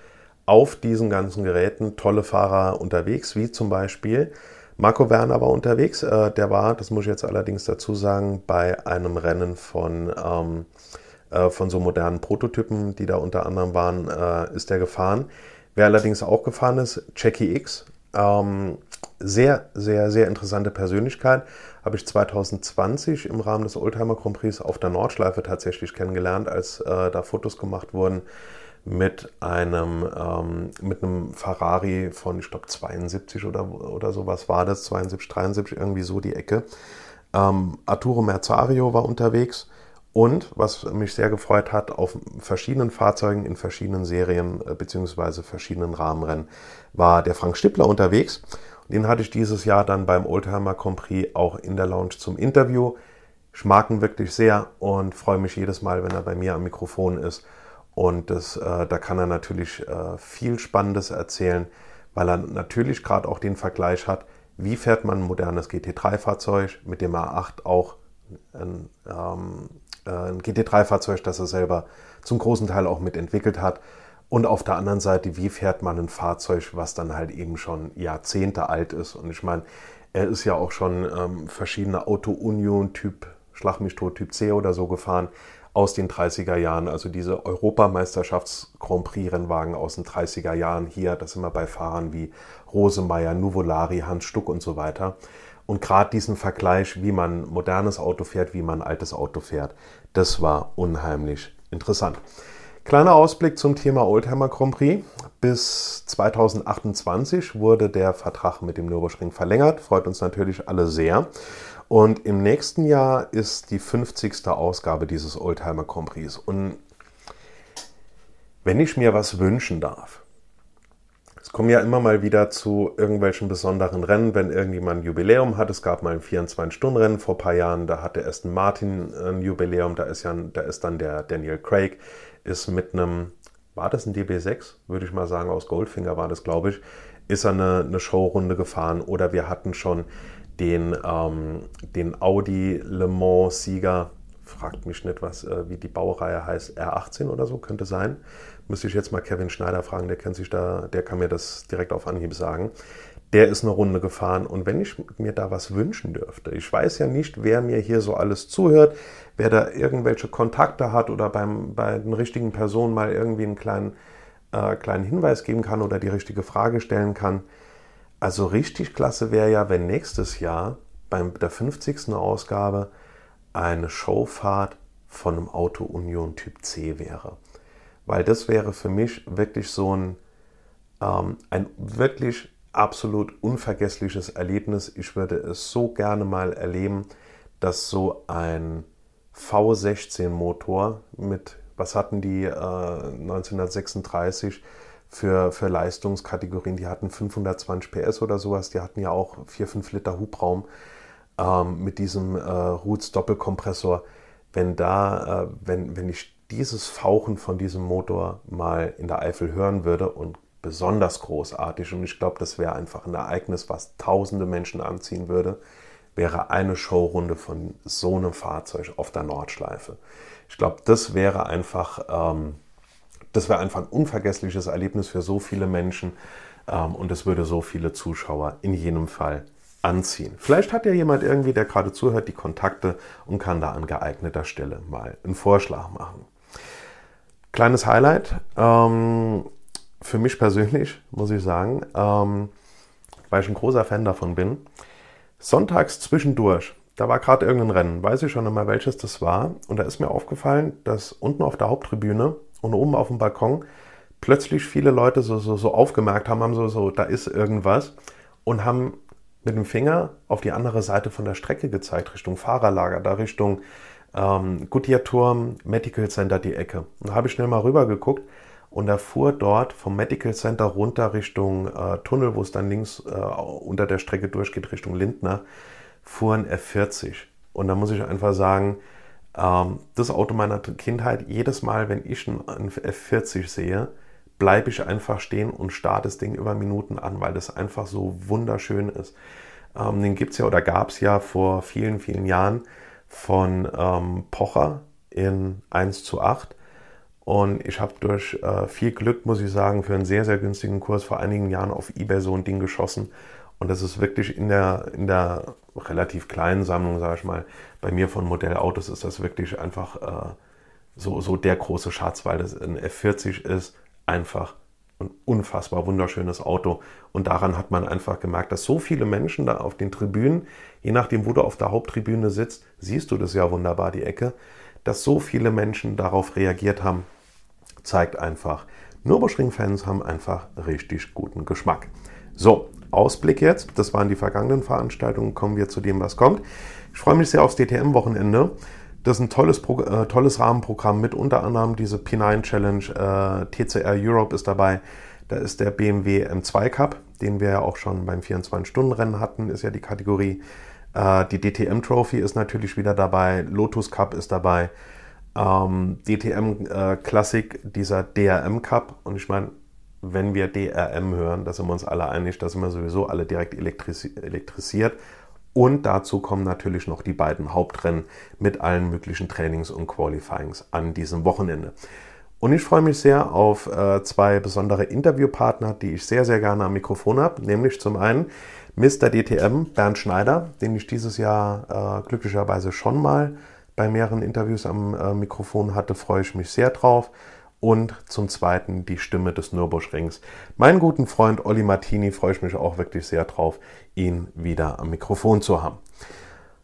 auf diesen ganzen Geräten tolle Fahrer unterwegs, wie zum Beispiel Marco Werner war unterwegs. Äh, der war, das muss ich jetzt allerdings dazu sagen, bei einem Rennen von ähm, äh, von so modernen Prototypen, die da unter anderem waren, äh, ist er gefahren. Wer allerdings auch gefahren ist, Jackie X. Ähm, sehr, sehr, sehr interessante Persönlichkeit. Habe ich 2020 im Rahmen des Oldtimer Grand Prix auf der Nordschleife tatsächlich kennengelernt, als äh, da Fotos gemacht wurden mit einem, ähm, mit einem Ferrari von, ich glaube, 72 oder, oder sowas war das, 72, 73, irgendwie so die Ecke. Ähm, Arturo Merzario war unterwegs und was mich sehr gefreut hat, auf verschiedenen Fahrzeugen in verschiedenen Serien äh, bzw. verschiedenen Rahmenrennen war der Frank Stippler unterwegs. Den hatte ich dieses Jahr dann beim Oldtimer Prix auch in der Lounge zum Interview. Ich mag ihn wirklich sehr und freue mich jedes Mal, wenn er bei mir am Mikrofon ist. Und das, äh, da kann er natürlich äh, viel Spannendes erzählen, weil er natürlich gerade auch den Vergleich hat, wie fährt man ein modernes GT3-Fahrzeug, mit dem A8 auch ein ähm, äh, ein GT3-Fahrzeug, das er selber zum großen Teil auch mitentwickelt hat. Und auf der anderen Seite, wie fährt man ein Fahrzeug, was dann halt eben schon Jahrzehnte alt ist? Und ich meine, er ist ja auch schon ähm, verschiedene Auto-Union-Typ, Schlag mich tot, Typ C oder so gefahren aus den 30er Jahren. Also diese Europameisterschafts-Grand Prix-Rennwagen aus den 30er Jahren hier. Das sind wir bei Fahrern wie Rosemeyer, Nuvolari, Hans Stuck und so weiter. Und gerade diesen Vergleich, wie man modernes Auto fährt, wie man altes Auto fährt, das war unheimlich interessant. Kleiner Ausblick zum Thema Oldtimer Grand Prix. Bis 2028 wurde der Vertrag mit dem Nürburgring verlängert. Freut uns natürlich alle sehr. Und im nächsten Jahr ist die 50. Ausgabe dieses Oldtimer Grand Prix. Und Wenn ich mir was wünschen darf, es kommen ja immer mal wieder zu irgendwelchen besonderen Rennen, wenn irgendjemand ein Jubiläum hat. Es gab mal ein 24-Stunden-Rennen vor ein paar Jahren, da hatte Aston Martin ein Jubiläum, da ist, ja, da ist dann der Daniel Craig, ist mit einem, war das ein DB6, würde ich mal sagen, aus Goldfinger war das, glaube ich, ist er eine, eine Showrunde gefahren oder wir hatten schon den, ähm, den Audi Le Mans-Sieger, fragt mich nicht, was, äh, wie die Baureihe heißt, R18 oder so, könnte sein. Müsste ich jetzt mal Kevin Schneider fragen, der kennt sich da, der kann mir das direkt auf Anhieb sagen. Der ist eine Runde gefahren und wenn ich mir da was wünschen dürfte, ich weiß ja nicht, wer mir hier so alles zuhört, wer da irgendwelche Kontakte hat oder beim, bei den richtigen Personen mal irgendwie einen kleinen, äh, kleinen Hinweis geben kann oder die richtige Frage stellen kann. Also richtig klasse wäre ja, wenn nächstes Jahr bei der 50. Ausgabe eine Showfahrt von einem Auto Union Typ C wäre. Weil das wäre für mich wirklich so ein, ähm, ein wirklich absolut unvergessliches Erlebnis. Ich würde es so gerne mal erleben, dass so ein V16-Motor mit, was hatten die äh, 1936 für, für Leistungskategorien? Die hatten 520 PS oder sowas, die hatten ja auch 4, 5 Liter Hubraum ähm, mit diesem äh, Roots Doppelkompressor, wenn da, äh, wenn, wenn ich dieses Fauchen von diesem Motor mal in der Eifel hören würde und besonders großartig und ich glaube, das wäre einfach ein Ereignis, was tausende Menschen anziehen würde, wäre eine Showrunde von so einem Fahrzeug auf der Nordschleife. Ich glaube, das wäre einfach, ähm, das wäre einfach ein unvergessliches Erlebnis für so viele Menschen ähm, und es würde so viele Zuschauer in jedem Fall anziehen. Vielleicht hat ja jemand irgendwie, der gerade zuhört, die Kontakte und kann da an geeigneter Stelle mal einen Vorschlag machen. Kleines Highlight ähm, für mich persönlich, muss ich sagen, ähm, weil ich ein großer Fan davon bin. Sonntags zwischendurch, da war gerade irgendein Rennen, weiß ich schon einmal, welches das war. Und da ist mir aufgefallen, dass unten auf der Haupttribüne und oben auf dem Balkon plötzlich viele Leute so, so, so aufgemerkt haben, haben so, so, da ist irgendwas und haben mit dem Finger auf die andere Seite von der Strecke gezeigt, Richtung Fahrerlager, da Richtung ähm, Goodyear Turm, Medical Center die Ecke. Und da habe ich schnell mal rüber geguckt und er fuhr dort vom Medical Center runter Richtung äh, Tunnel, wo es dann links äh, unter der Strecke durchgeht, Richtung Lindner, fuhr ein F40. Und da muss ich einfach sagen, ähm, das Auto meiner Kindheit, jedes Mal, wenn ich einen F40 sehe, bleibe ich einfach stehen und starte das Ding über Minuten an, weil das einfach so wunderschön ist. Ähm, den gibt es ja oder gab es ja vor vielen, vielen Jahren von ähm, Pocher in 1 zu 8. Und ich habe durch äh, viel Glück, muss ich sagen, für einen sehr, sehr günstigen Kurs vor einigen Jahren auf Ebay so ein Ding geschossen. Und das ist wirklich in der, in der relativ kleinen Sammlung, sage ich mal, bei mir von Modellautos ist das wirklich einfach äh, so, so der große Schatz, weil das ein F40 ist, einfach ein unfassbar wunderschönes Auto. Und daran hat man einfach gemerkt, dass so viele Menschen da auf den Tribünen, je nachdem, wo du auf der Haupttribüne sitzt, siehst du das ja wunderbar, die Ecke, dass so viele Menschen darauf reagiert haben, zeigt einfach, Nürburgring-Fans haben einfach richtig guten Geschmack. So, Ausblick jetzt. Das waren die vergangenen Veranstaltungen. Kommen wir zu dem, was kommt. Ich freue mich sehr aufs DTM-Wochenende. Das ist ein tolles, Pro äh, tolles Rahmenprogramm mit unter anderem diese P9 Challenge. Äh, TCR Europe ist dabei. Da ist der BMW M2 Cup, den wir ja auch schon beim 24-Stunden-Rennen hatten, ist ja die Kategorie. Äh, die DTM Trophy ist natürlich wieder dabei. Lotus Cup ist dabei. Ähm, DTM äh, Classic, dieser DRM Cup. Und ich meine, wenn wir DRM hören, da sind wir uns alle einig, da sind wir sowieso alle direkt elektrisiert. Und dazu kommen natürlich noch die beiden Hauptrennen mit allen möglichen Trainings und Qualifyings an diesem Wochenende. Und ich freue mich sehr auf äh, zwei besondere Interviewpartner, die ich sehr, sehr gerne am Mikrofon habe. Nämlich zum einen Mr. DTM Bernd Schneider, den ich dieses Jahr äh, glücklicherweise schon mal bei mehreren Interviews am äh, Mikrofon hatte. Freue ich mich sehr drauf und zum Zweiten die Stimme des Nürburgrings. Meinen guten Freund Olli Martini freue ich mich auch wirklich sehr drauf, ihn wieder am Mikrofon zu haben.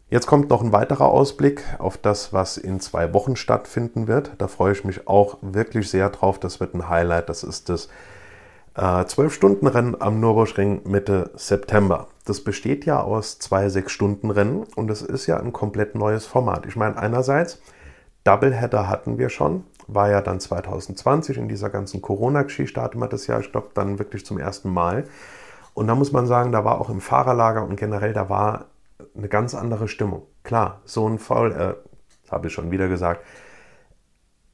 Jetzt kommt noch ein weiterer Ausblick auf das, was in zwei Wochen stattfinden wird. Da freue ich mich auch wirklich sehr drauf. Das wird ein Highlight. Das ist das äh, 12-Stunden-Rennen am Nürburgring Mitte September. Das besteht ja aus zwei 6-Stunden-Rennen und es ist ja ein komplett neues Format. Ich meine, einerseits Doubleheader hatten wir schon, war ja dann 2020 in dieser ganzen Corona-Geschichte hatten wir das ja, ich glaube, dann wirklich zum ersten Mal. Und da muss man sagen, da war auch im Fahrerlager und generell, da war eine ganz andere Stimmung. Klar, so ein Foul, äh, habe ich schon wieder gesagt,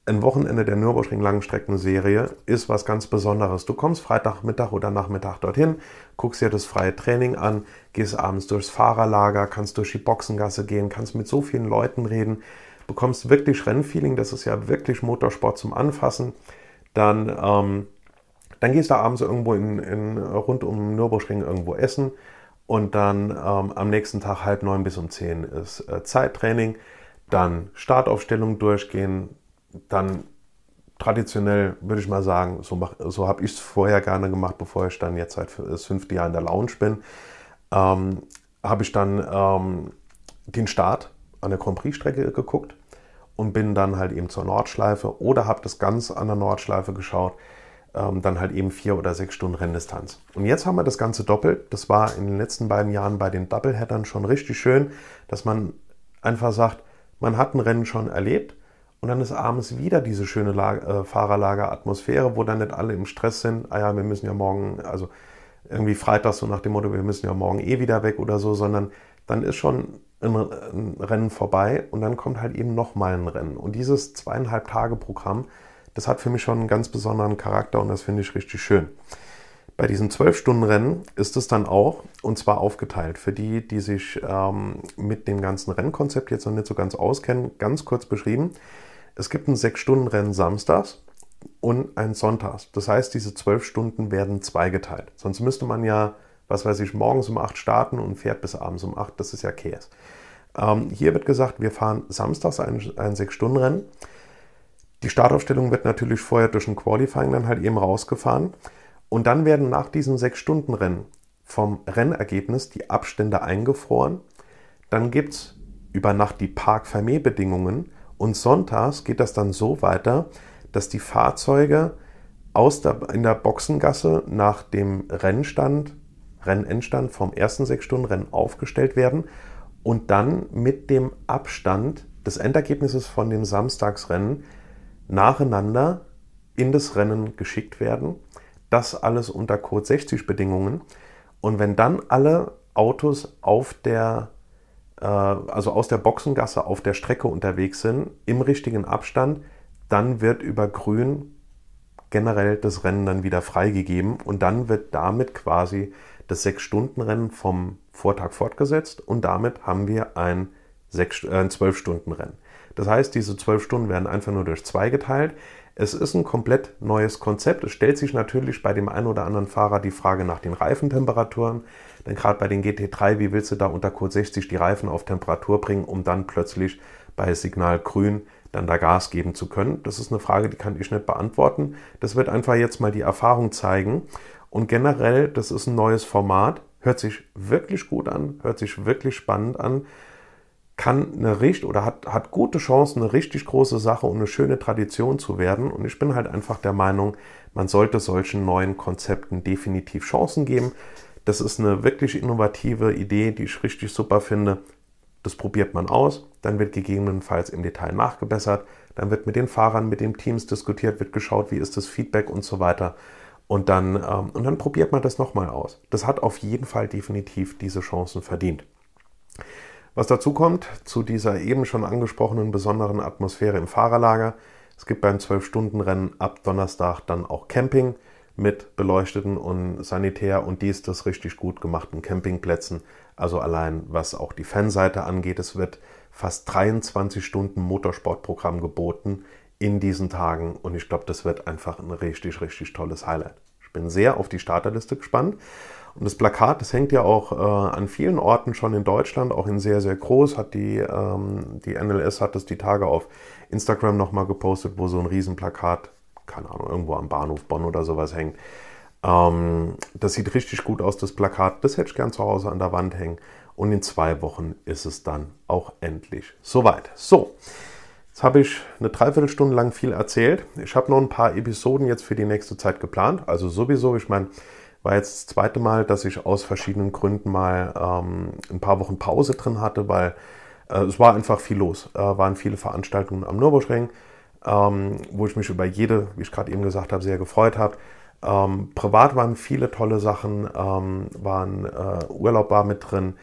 ein Wochenende der Nürburgring Langstreckenserie ist was ganz Besonderes. Du kommst Freitagmittag oder Nachmittag dorthin, guckst dir das freie Training an, gehst abends durchs Fahrerlager, kannst durch die Boxengasse gehen, kannst mit so vielen Leuten reden, bekommst wirklich Rennfeeling, das ist ja wirklich Motorsport zum Anfassen. Dann, ähm, dann gehst du abends irgendwo in, in, rund um Nürburgring irgendwo essen und dann ähm, am nächsten Tag halb neun bis um zehn ist äh, Zeittraining. Dann Startaufstellung durchgehen, dann traditionell würde ich mal sagen, so, so habe ich es vorher gerne gemacht, bevor ich dann jetzt seit das fünfte Jahr in der Lounge bin, ähm, habe ich dann ähm, den Start an der Grand Prix-Strecke geguckt und bin dann halt eben zur Nordschleife oder habe das ganz an der Nordschleife geschaut, ähm, dann halt eben vier oder sechs Stunden Renndistanz. Und jetzt haben wir das Ganze doppelt. Das war in den letzten beiden Jahren bei den Doubleheadern schon richtig schön, dass man einfach sagt, man hat ein Rennen schon erlebt und dann ist abends wieder diese schöne Lager, äh, Fahrerlager-Atmosphäre, wo dann nicht alle im Stress sind. Ah ja, wir müssen ja morgen, also irgendwie Freitag so nach dem Motto, wir müssen ja morgen eh wieder weg oder so, sondern dann ist schon ein, ein Rennen vorbei und dann kommt halt eben nochmal ein Rennen. Und dieses zweieinhalb Tage Programm, das hat für mich schon einen ganz besonderen Charakter und das finde ich richtig schön. Bei diesem 12-Stunden-Rennen ist es dann auch, und zwar aufgeteilt. Für die, die sich ähm, mit dem ganzen Rennkonzept jetzt noch nicht so ganz auskennen, ganz kurz beschrieben. Es gibt ein 6-Stunden-Rennen samstags und ein sonntags. Das heißt, diese 12 Stunden werden zweigeteilt. Sonst müsste man ja, was weiß ich, morgens um 8 starten und fährt bis abends um 8. Das ist ja Käse. Ähm, hier wird gesagt, wir fahren samstags ein, ein 6-Stunden-Rennen. Die Startaufstellung wird natürlich vorher durch ein Qualifying dann halt eben rausgefahren. Und dann werden nach diesen 6-Stunden-Rennen vom Rennergebnis die Abstände eingefroren. Dann gibt es über Nacht die Park-Fermé-Bedingungen und sonntags geht das dann so weiter, dass die Fahrzeuge aus der, in der Boxengasse nach dem Rennstand, Rennendstand vom ersten Sechs-Stunden-Rennen aufgestellt werden und dann mit dem Abstand des Endergebnisses von dem Samstagsrennen nacheinander in das Rennen geschickt werden. Das alles unter Code 60 Bedingungen. Und wenn dann alle Autos auf der äh, also aus der Boxengasse auf der Strecke unterwegs sind, im richtigen Abstand, dann wird über Grün generell das Rennen dann wieder freigegeben und dann wird damit quasi das 6-Stunden-Rennen vom Vortag fortgesetzt und damit haben wir ein, äh, ein 12-Stunden-Rennen. Das heißt, diese 12 Stunden werden einfach nur durch zwei geteilt. Es ist ein komplett neues Konzept. Es stellt sich natürlich bei dem einen oder anderen Fahrer die Frage nach den Reifentemperaturen. Denn gerade bei den GT3, wie willst du da unter Kurs 60 die Reifen auf Temperatur bringen, um dann plötzlich bei Signal grün dann da Gas geben zu können? Das ist eine Frage, die kann ich nicht beantworten. Das wird einfach jetzt mal die Erfahrung zeigen. Und generell, das ist ein neues Format. Hört sich wirklich gut an, hört sich wirklich spannend an kann eine richtig oder hat, hat gute Chancen, eine richtig große Sache und eine schöne Tradition zu werden. Und ich bin halt einfach der Meinung, man sollte solchen neuen Konzepten definitiv Chancen geben. Das ist eine wirklich innovative Idee, die ich richtig super finde. Das probiert man aus, dann wird gegebenenfalls im Detail nachgebessert, dann wird mit den Fahrern, mit den Teams diskutiert, wird geschaut, wie ist das Feedback und so weiter. Und dann, ähm, und dann probiert man das nochmal aus. Das hat auf jeden Fall definitiv diese Chancen verdient. Was dazu kommt, zu dieser eben schon angesprochenen besonderen Atmosphäre im Fahrerlager, es gibt beim 12-Stunden-Rennen ab Donnerstag dann auch Camping mit beleuchteten und sanitär und dies das richtig gut gemachten Campingplätzen. Also allein was auch die Fanseite angeht, es wird fast 23 Stunden Motorsportprogramm geboten in diesen Tagen und ich glaube, das wird einfach ein richtig, richtig tolles Highlight. Ich bin sehr auf die Starterliste gespannt und das Plakat, das hängt ja auch äh, an vielen Orten schon in Deutschland, auch in sehr, sehr groß. Hat die, ähm, die NLS hat das die Tage auf Instagram nochmal gepostet, wo so ein Riesenplakat, keine Ahnung, irgendwo am Bahnhof Bonn oder sowas hängt. Ähm, das sieht richtig gut aus, das Plakat. Das hätte ich gern zu Hause an der Wand hängen. Und in zwei Wochen ist es dann auch endlich soweit. So, jetzt habe ich eine Dreiviertelstunde lang viel erzählt. Ich habe noch ein paar Episoden jetzt für die nächste Zeit geplant. Also sowieso, ich meine, war jetzt das zweite Mal, dass ich aus verschiedenen Gründen mal ähm, ein paar Wochen Pause drin hatte, weil Äh, es war einfach viel los. Äh, waren viele Veranstaltungen am Nürburgring, ähm, wo ich mich über jede, wie ich gerade eben gesagt habe, sehr gefreut habe. Ähm, privat waren viele tolle Sachen, ähm, waren äh, Urlaub war mit drin.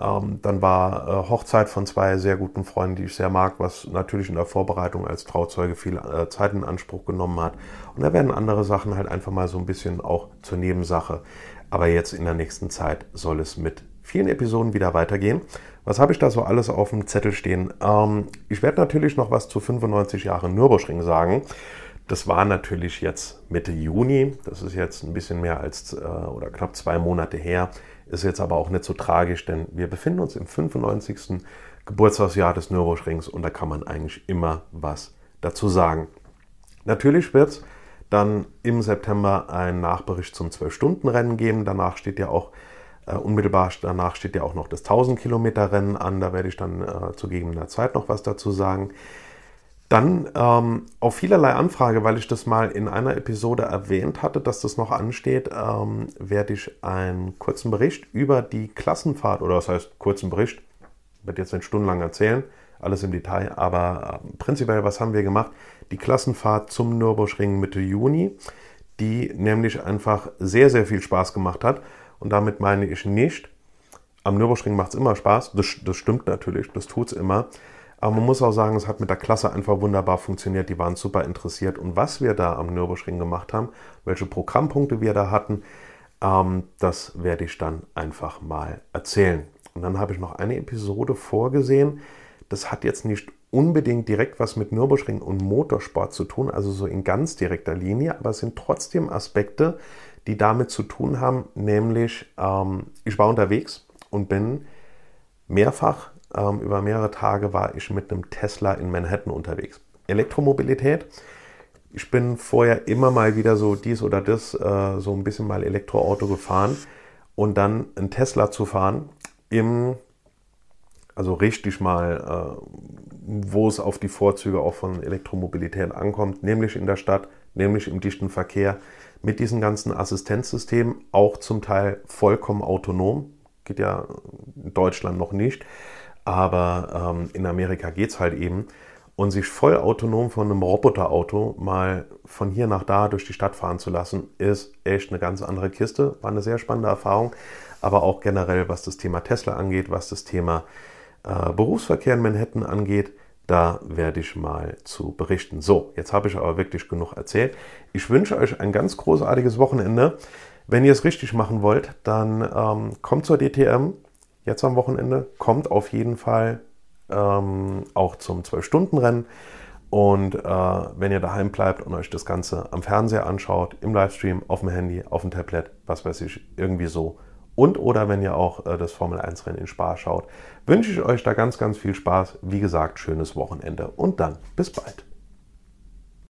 Ähm, dann war äh, Hochzeit von zwei sehr guten Freunden, die ich sehr mag, was natürlich in der Vorbereitung als Trauzeuge viel äh, Zeit in Anspruch genommen hat. Und da werden andere Sachen halt einfach mal so ein bisschen auch zur Nebensache. Aber jetzt in der nächsten Zeit soll es mit vielen Episoden wieder weitergehen. Was habe ich da so alles auf dem Zettel stehen? Ähm, ich werde natürlich noch was zu 95 Jahren Nürburgring sagen. Das war natürlich jetzt Mitte Juni. Das ist jetzt ein bisschen mehr als äh, oder knapp zwei Monate her. Ist jetzt aber auch nicht so tragisch, denn wir befinden uns im 95. Geburtstagsjahr des Nürburgrings und da kann man eigentlich immer was dazu sagen. Natürlich wird es dann im September ein Nachbericht zum 12-Stunden-Rennen geben. Danach steht ja auch äh, unmittelbar danach steht ja auch noch das 1000 Kilometer Rennen an. Da werde ich dann äh, zu gegebener Zeit noch was dazu sagen. Dann ähm, auf vielerlei Anfrage, weil ich das mal in einer Episode erwähnt hatte, dass das noch ansteht, ähm, werde ich einen kurzen Bericht über die Klassenfahrt, oder das heißt kurzen Bericht, werde jetzt nicht stundenlang erzählen, alles im Detail, aber äh, prinzipiell, was haben wir gemacht? Die Klassenfahrt zum Nürburgring Mitte Juni, die nämlich einfach sehr, sehr viel Spaß gemacht hat. Und damit meine ich nicht, am Nürburgring macht es immer Spaß, das, das stimmt natürlich, das tut es immer. Aber man muss auch sagen, es hat mit der Klasse einfach wunderbar funktioniert. Die waren super interessiert. Und was wir da am Nürburgring gemacht haben, welche Programmpunkte wir da hatten, ähm, das werde ich dann einfach mal erzählen. Und dann habe ich noch eine Episode vorgesehen. Das hat jetzt nicht unbedingt direkt was mit Nürburgring und Motorsport zu tun, also so in ganz direkter Linie, aber es sind trotzdem Aspekte, die damit zu tun haben, nämlich ähm, ich war unterwegs und bin mehrfach ähm, über mehrere Tage war ich mit einem Tesla in Manhattan unterwegs. Elektromobilität. Ich bin vorher immer mal wieder so dies oder das, äh, so ein bisschen mal Elektroauto gefahren und dann ein Tesla zu fahren im, also richtig mal, äh, wo es auf die Vorzüge auch von Elektromobilität ankommt, nämlich in der Stadt, nämlich im dichten Verkehr, mit diesen ganzen Assistenzsystemen, auch zum Teil vollkommen autonom, geht ja in Deutschland noch nicht aber ähm, in Amerika geht es halt eben. Und sich voll autonom von einem Roboterauto mal von hier nach da durch die Stadt fahren zu lassen, ist echt eine ganz andere Kiste. War eine sehr spannende Erfahrung. Aber auch generell, was das Thema Tesla angeht, was das Thema äh, Berufsverkehr in Manhattan angeht, da werde ich mal zu berichten. So, jetzt habe ich aber wirklich genug erzählt. Ich wünsche euch ein ganz großartiges Wochenende. Wenn ihr es richtig machen wollt, dann ähm, kommt zur DTM, jetzt am Wochenende. Kommt auf jeden Fall ähm, auch zum 12-Stunden-Rennen. Und äh, wenn ihr daheim bleibt und euch das Ganze am Fernseher anschaut, im Livestream, auf dem Handy, auf dem Tablet, was weiß ich, irgendwie so. Und oder wenn ihr auch äh, das Formel 1-Rennen in Spa schaut, wünsche ich euch da ganz, ganz viel Spaß. Wie gesagt, schönes Wochenende und dann bis bald.